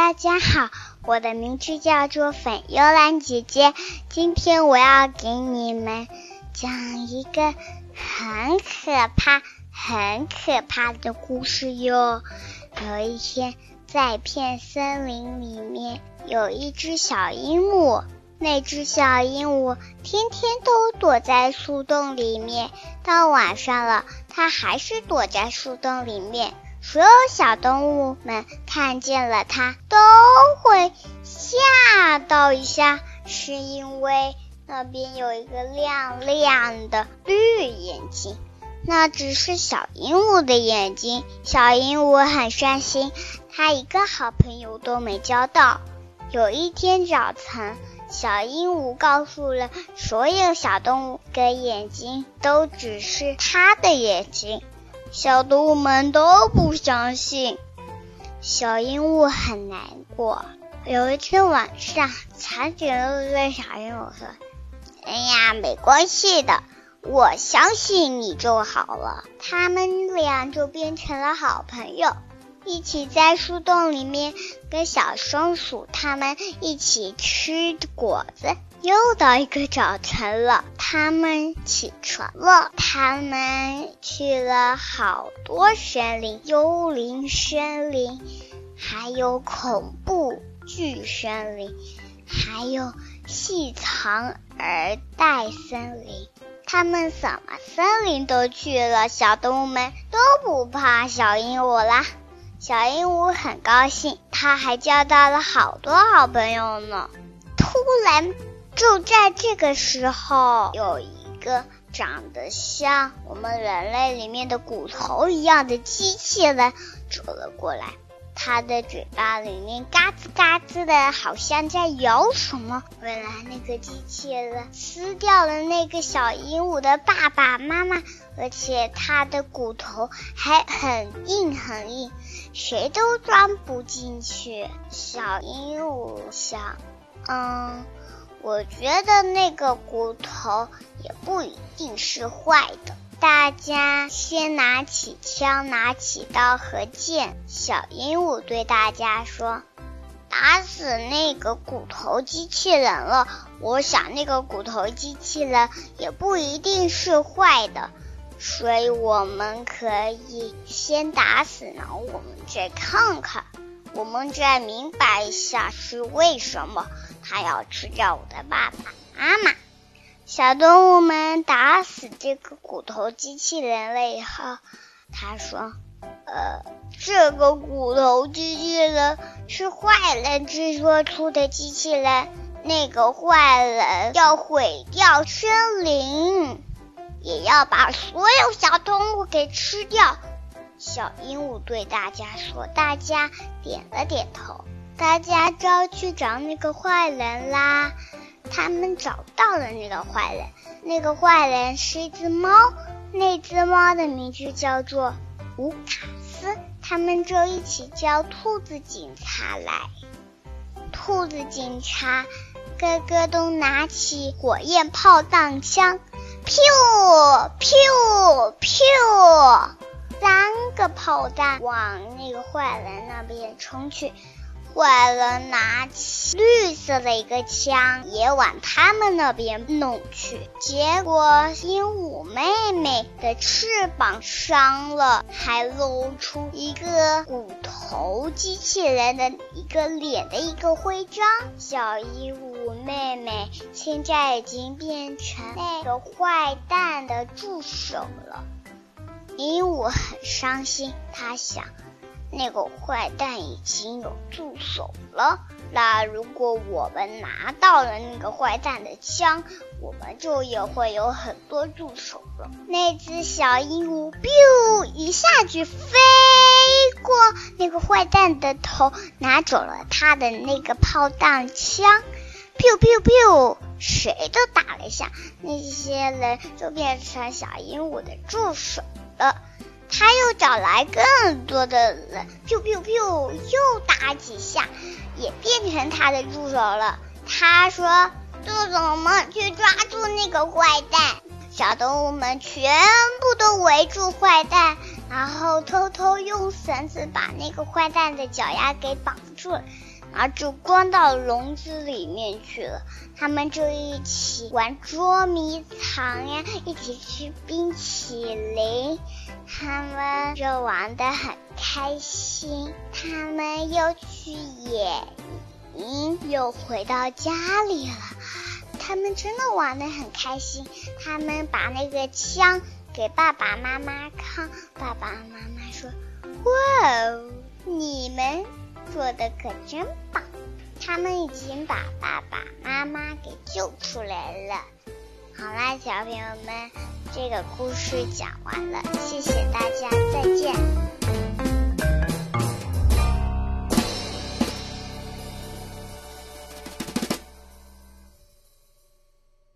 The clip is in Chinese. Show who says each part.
Speaker 1: 大家好，我的名字叫做粉幽兰姐姐。今天我要给你们讲一个很可怕、很可怕的故事哟。有一天，在一片森林里面，有一只小鹦鹉。那只小鹦鹉天天都躲在树洞里面，到晚上了，它还是躲在树洞里面。所有小动物们看见了它，都会吓到一下，是因为那边有一个亮亮的绿眼睛。那只是小鹦鹉的眼睛，小鹦鹉很伤心，它一个好朋友都没交到。有一天早晨，小鹦鹉告诉了所有小动物，的眼睛都只是它的眼睛。小动物们都不相信，小鹦鹉很难过。有一天晚上，长颈鹿对小鹦鹉说：“哎呀，没关系的，我相信你就好了。”他们俩就变成了好朋友，一起在树洞里面跟小松鼠他们一起吃果子。又到一个早晨了，他们起床了。他们去了好多森林，幽灵森林，还有恐怖巨森林，还有细长而带森林。他们什么森林都去了，小动物们都不怕小鹦鹉啦。小鹦鹉很高兴，它还交到了好多好朋友呢。突然。就在这个时候，有一个长得像我们人类里面的骨头一样的机器人走了过来，它的嘴巴里面嘎吱嘎吱的，好像在咬什么。原来那个机器人吃掉了那个小鹦鹉的爸爸妈妈，而且它的骨头还很硬很硬，谁都钻不进去。小鹦鹉想，嗯。我觉得那个骨头也不一定是坏的。大家先拿起枪，拿起刀和剑。小鹦鹉对大家说：“打死那个骨头机器人了。”我想那个骨头机器人也不一定是坏的，所以我们可以先打死，然后我们再看看。我们再明白一下是为什么他要吃掉我的爸爸妈妈。小动物们打死这个骨头机器人了以后，他说：“呃，这个骨头机器人是坏人制作出的机器人，那个坏人要毁掉森林，也要把所有小动物给吃掉。”小鹦鹉对大家说：“大家点了点头，大家就要去找那个坏人啦。他们找到了那个坏人，那个坏人是一只猫，那只猫的名字叫做乌卡斯。他们就一起叫兔子警察来。兔子警察个个都拿起火焰炮弹枪，噗噗噗。”三个炮弹往那个坏人那边冲去，坏人拿起绿色的一个枪也往他们那边弄去，结果鹦鹉妹妹的翅膀伤了，还露出一个骨头机器人的一个脸的一个徽章。小鹦鹉妹妹现在已经变成那个坏蛋的助手了。鹦鹉很伤心，他想，那个坏蛋已经有助手了。那如果我们拿到了那个坏蛋的枪，我们就也会有很多助手了。那只小鹦鹉 biu 一下就飞过那个坏蛋的头，拿走了他的那个炮弹枪，biu biu biu，谁都打了一下，那些人就变成小鹦鹉的助手。他又找来更多的人，biu biu biu，又打几下，也变成他的助手了。他说：“助手们去抓住那个坏蛋。”小动物们全部都围住坏蛋，然后偷偷用绳子把那个坏蛋的脚丫给绑住了，然后就关到笼子里面去了。他们就一起玩捉迷藏呀，一起吃冰淇淋，他们就玩得很开心。他们又去野营，又回到家里了。他们真的玩得很开心。他们把那个枪给爸爸妈妈看，爸爸妈妈说：“哇哦，你做的可真棒。”他们已经把爸爸妈妈给救出来了。好啦，小朋友们，这个故事讲完了，谢谢大家，再见。